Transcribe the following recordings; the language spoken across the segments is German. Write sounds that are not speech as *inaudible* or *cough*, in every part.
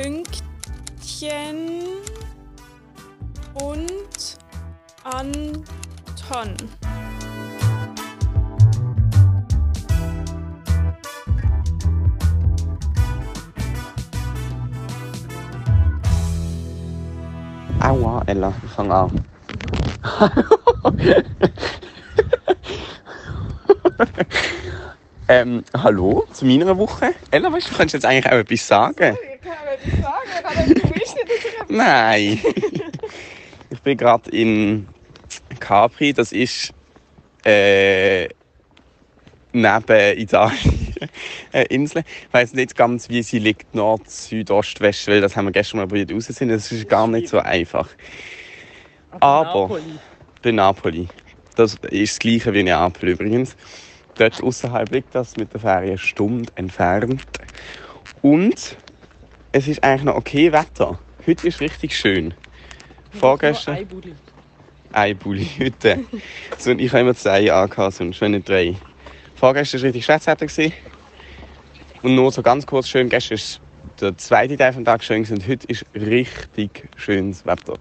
Pünktchen und Anton. Aua, Ella, ich fange an. ähm, hallo zu meiner Woche. Ella, weißt du, du kannst jetzt eigentlich auch etwas sagen. Ich kann *laughs* aber etwas sagen, aber willst nicht, dass ich Nein. *laughs* ich bin gerade in Capri, das ist äh, neben Italien eine *laughs* Insel. Ich weiß nicht ganz, wie sie liegt, Nord, Süd, Ost, West, weil das haben wir gestern mal probiert rauszufinden. Das ist gar nicht so einfach. Aber bei Napoli. Das ist das gleiche wie Neapel übrigens. Dort außerhalb liegt das mit der Fähre eine Stunde entfernt. Und es ist eigentlich noch okay Wetter. Heute ist richtig schön. Vorgestern. Ein Bulli heute. *laughs* so, und ich habe immer zwei angehabt, sonst wenn nicht drei. Vorgestern war richtig schlechtes Wetter. Und nur so ganz kurz schön, gestern ist der zweite Teil vom Tag schön und heute ist richtig schönes Wetter.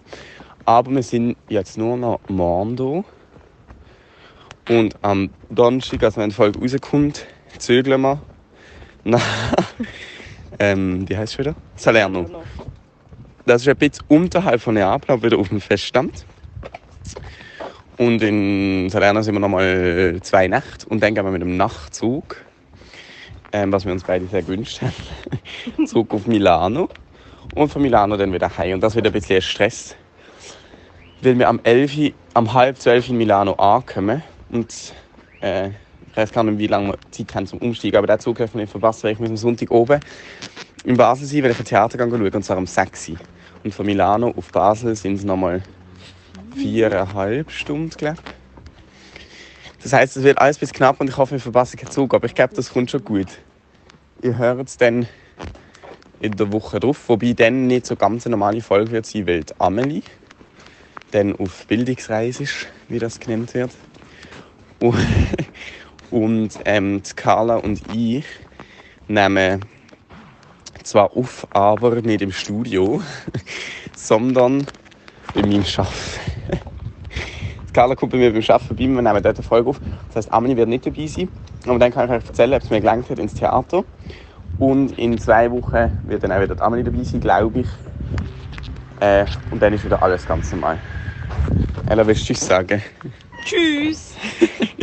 Aber wir sind jetzt nur noch morgen da. Und am Donnerstag, also wenn die Folge rauskommt, zögeln wir *laughs* nach, ähm, wie heisst es wieder? Salerno. Das ist ein bisschen unterhalb von Neapel, aber wieder auf dem Feststand. Und in Salerno sind wir nochmal zwei Nächte und dann gehen wir mit dem Nachtzug, ähm, was wir uns beide sehr gewünscht haben, *laughs* zurück auf Milano. Und von Milano dann wieder heim. Und das wird ein bisschen Stress, weil wir am 11, am halb zwölf in Milano ankommen. Und äh, weiß gar nicht, wie lange wir Zeit haben zum Umsteigen, aber den Zug dürfen wir nicht verpassen, weil ich muss am Sonntag oben in Basel sein, weil ich ein Theater schauen und zwar am 6. Uhr. Und von Milano auf Basel sind es nochmal viereinhalb Stunden, glaube ich. Das heisst, es wird alles bis knapp und ich hoffe, wir verpassen keinen Zug, aber ich glaube, das kommt schon gut. Ihr hört es dann in der Woche drauf, wobei dann nicht so ganz eine normale Folge wird sein, weil Amelie dann auf Bildungsreise ist, wie das genannt wird. Und ähm, die Carla und ich nehmen zwar auf, aber nicht im Studio, *laughs* sondern bei meinem Arbeiten. Die Carla kommt bei mir beim Arbeiten vorbei, wir nehmen dort eine Folge auf. Das heisst, Amelie wird nicht dabei sein. Aber dann kann ich euch erzählen, ob es mir gelangt hat ins Theater. Und in zwei Wochen wird dann auch wieder die Amelie dabei sein, glaube ich. Äh, und dann ist wieder alles ganz normal. Ella, willst du Tschüss sagen? Tschüss! *laughs*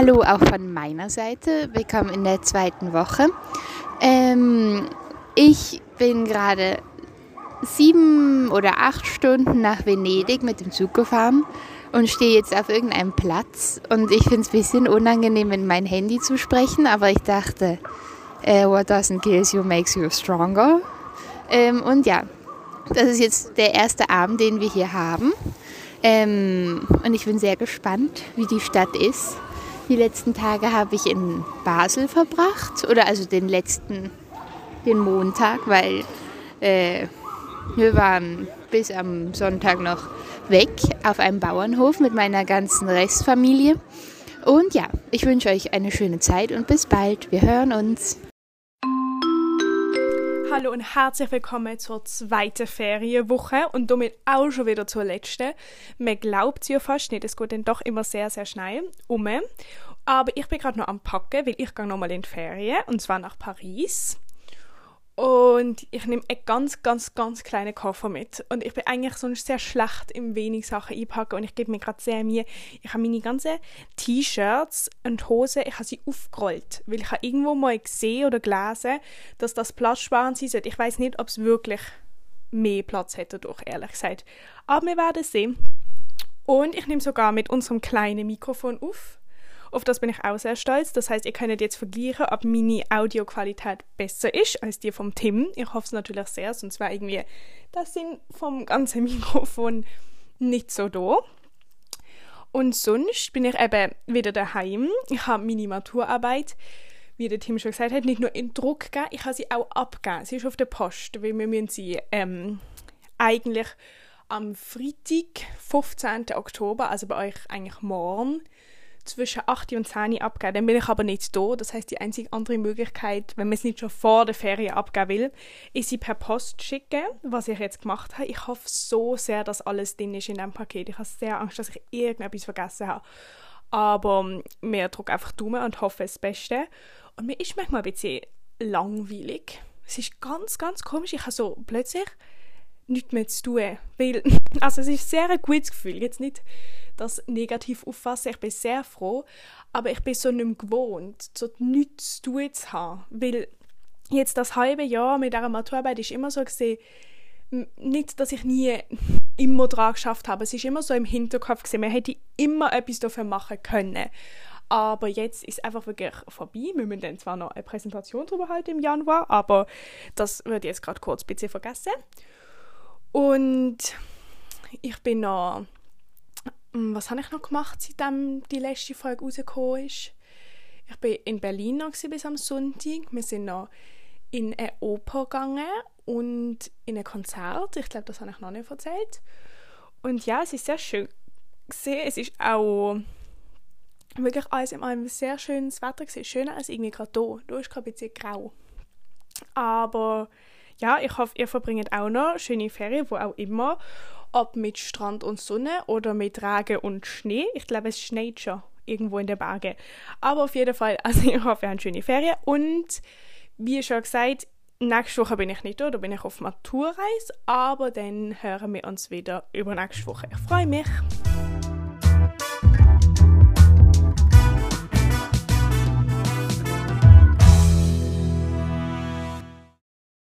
Hallo auch von meiner Seite. Willkommen in der zweiten Woche. Ähm, ich bin gerade sieben oder acht Stunden nach Venedig mit dem Zug gefahren und stehe jetzt auf irgendeinem Platz. Und ich finde es ein bisschen unangenehm, in mein Handy zu sprechen, aber ich dachte, äh, what doesn't kill you makes you stronger. Ähm, und ja, das ist jetzt der erste Abend, den wir hier haben. Ähm, und ich bin sehr gespannt, wie die Stadt ist. Die letzten Tage habe ich in Basel verbracht, oder also den letzten, den Montag, weil äh, wir waren bis am Sonntag noch weg auf einem Bauernhof mit meiner ganzen Restfamilie. Und ja, ich wünsche euch eine schöne Zeit und bis bald. Wir hören uns. Hallo und herzlich willkommen zur zweiten Ferienwoche und damit auch schon wieder zur letzten. Man glaubt es ja fast nicht, es geht dann doch immer sehr, sehr schnell um. Aber ich bin gerade noch am Packen, weil ich gehe nochmal in die Ferien und zwar nach Paris. Und ich nehme einen ganz, ganz, ganz kleinen Koffer mit. Und ich bin eigentlich sonst sehr schlecht im wenig Sachen einpacken und ich gebe mir gerade sehr Mühe. Ich habe meine ganzen T-Shirts und Hosen, ich habe sie aufgerollt, weil ich habe irgendwo mal gesehen oder gelesen, dass das platzsparend sein sollte. Ich weiß nicht, ob es wirklich mehr Platz hätte durch, ehrlich gesagt. Aber wir werden sehen. Und ich nehme sogar mit unserem kleinen Mikrofon auf. Auf das bin ich auch sehr stolz. Das heißt, ihr könnt jetzt vergleichen, ob meine Audioqualität besser ist als die vom Tim. Ich hoffe es natürlich sehr, sonst wäre irgendwie das Sinn vom ganzen *laughs* Mikrofon nicht so da. Und sonst bin ich eben wieder daheim. Ich habe meine Maturarbeit, wie der Tim schon gesagt hat, nicht nur in Druck gegeben, ich habe sie auch abgegeben. Sie ist auf der Post, weil wir müssen sie ähm, eigentlich am Freitag, 15. Oktober, also bei euch eigentlich morgen, zwischen 8 und 10 abgeben. Dann bin ich aber nicht da. Das heißt, die einzige andere Möglichkeit, wenn man es nicht schon vor der Ferien abgeben will, ist sie per Post schicken, was ich jetzt gemacht habe. Ich hoffe so sehr, dass alles drin ist in diesem Paket. Ich habe sehr Angst, dass ich irgendetwas vergessen habe. Aber mir ähm, drücke einfach Daumen und hoffe das Beste. Und mir ist manchmal ein bisschen langweilig. Es ist ganz, ganz komisch. Ich habe so plötzlich nichts mehr zu tun. Weil, *laughs* also es ist sehr ein gutes Gefühl. Jetzt nicht das negativ auffassen. Ich bin sehr froh. Aber ich bin so nicht mehr gewohnt, so nichts zu tun zu haben. Weil jetzt das halbe Jahr mit dieser Maturarbeit ist immer so gesehen, nicht, dass ich nie *laughs* immer daran geschafft habe. Es ist immer so im Hinterkopf gesehen, man hätte immer etwas dafür machen können. Aber jetzt ist einfach wirklich vorbei. Wir müssen dann zwar noch eine Präsentation darüber halten im Januar, aber das wird jetzt gerade kurz ein bisschen vergessen. Und ich bin noch. Hm, was habe ich noch gemacht, seitdem die letzte Folge rausgekommen ist? Ich bin in Berlin noch bis am Sonntag. Wir sind noch in eine Oper gegangen und in ein Konzert. Ich glaube, das habe ich noch nicht erzählt. Und ja, es ist sehr schön gesehen. Es ist auch wirklich alles in einem sehr schönes Wetter gewesen. Schöner als irgendwie gerade hier. Da ist gerade ein bisschen grau. Aber ja, ich hoffe, ihr verbringt auch noch schöne Ferien, wo auch immer. Ob mit Strand und Sonne oder mit Regen und Schnee. Ich glaube, es schneit schon irgendwo in den Bergen. Aber auf jeden Fall, *laughs* also ich hoffe, ihr habt schöne Ferien. Und wie schon gesagt, nächste Woche bin ich nicht da, da bin ich auf Maturreise. Aber dann hören wir uns wieder über nächste Woche. Ich freue mich.